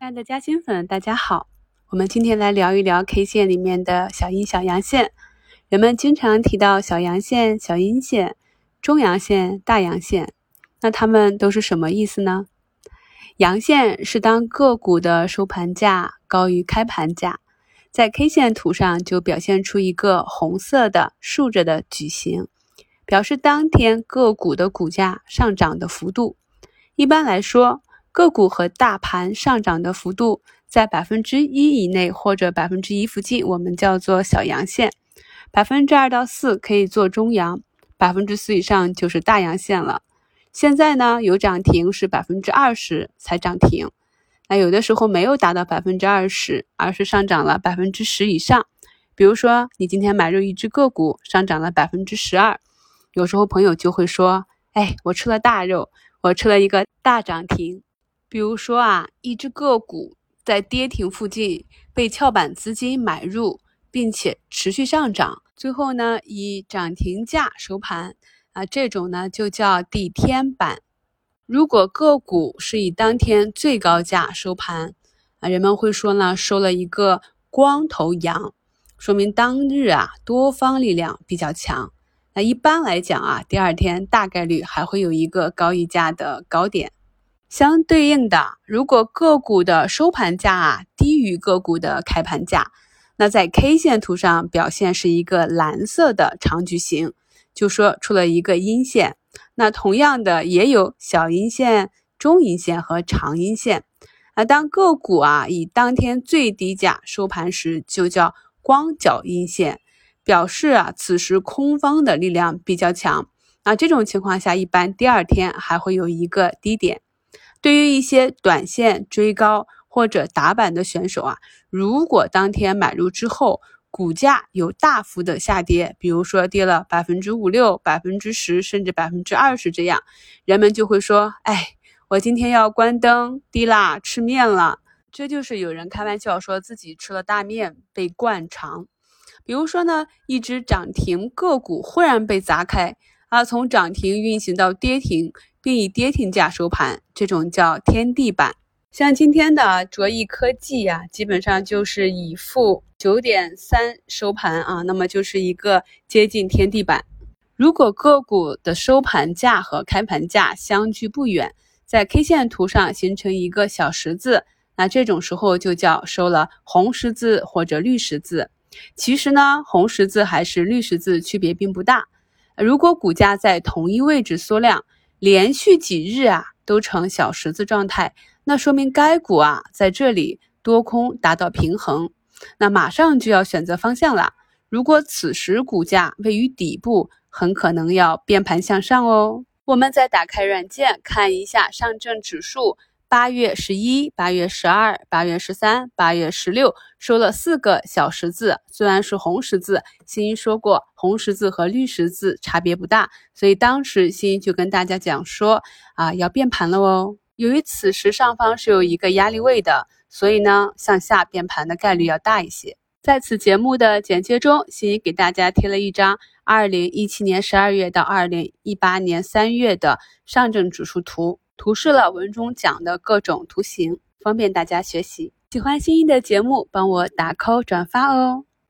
亲爱的嘉兴粉，大家好，我们今天来聊一聊 K 线里面的小阴小阳线。人们经常提到小阳线、小阴线、中阳线、大阳线，那它们都是什么意思呢？阳线是当个股的收盘价高于开盘价，在 K 线图上就表现出一个红色的竖着的矩形，表示当天个股的股价上涨的幅度。一般来说，个股和大盘上涨的幅度在百分之一以内或者百分之一附近，我们叫做小阳线。百分之二到四可以做中阳，百分之四以上就是大阳线了。现在呢，有涨停是百分之二十才涨停，那有的时候没有达到百分之二十，而是上涨了百分之十以上。比如说，你今天买入一只个股，上涨了百分之十二，有时候朋友就会说：“哎，我吃了大肉，我吃了一个大涨停。”比如说啊，一只个股在跌停附近被翘板资金买入，并且持续上涨，最后呢以涨停价收盘啊，这种呢就叫地天板。如果个股是以当天最高价收盘啊，人们会说呢收了一个光头阳，说明当日啊多方力量比较强。那一般来讲啊，第二天大概率还会有一个高溢价的高点。相对应的，如果个股的收盘价啊低于个股的开盘价，那在 K 线图上表现是一个蓝色的长矩形，就说出了一个阴线。那同样的也有小阴线、中阴线和长阴线。啊，当个股啊以当天最低价收盘时，就叫光脚阴线，表示啊此时空方的力量比较强。那这种情况下，一般第二天还会有一个低点。对于一些短线追高或者打板的选手啊，如果当天买入之后，股价有大幅的下跌，比如说跌了百分之五六、百分之十，甚至百分之二十这样，人们就会说：“哎，我今天要关灯低啦，吃面了。”这就是有人开玩笑说自己吃了大面被灌肠。比如说呢，一只涨停个股忽然被砸开啊，从涨停运行到跌停。并以跌停价收盘，这种叫天地板。像今天的卓翼科技呀，基本上就是以负九点三收盘啊，那么就是一个接近天地板。如果个股的收盘价和开盘价相距不远，在 K 线图上形成一个小十字，那这种时候就叫收了红十字或者绿十字。其实呢，红十字还是绿十字区别并不大。如果股价在同一位置缩量，连续几日啊都呈小十字状态，那说明该股啊在这里多空达到平衡，那马上就要选择方向了。如果此时股价位于底部，很可能要变盘向上哦。我们再打开软件看一下上证指数。八月十一、八月十二、八月十三、八月十六收了四个小十字，虽然是红十字，新一说过红十字和绿十字差别不大，所以当时新一就跟大家讲说啊要变盘了哦。由于此时上方是有一个压力位的，所以呢向下变盘的概率要大一些。在此节目的简介中，新一给大家贴了一张二零一七年十二月到二零一八年三月的上证指数图。图示了文中讲的各种图形，方便大家学习。喜欢新一的节目，帮我打 call 转发哦。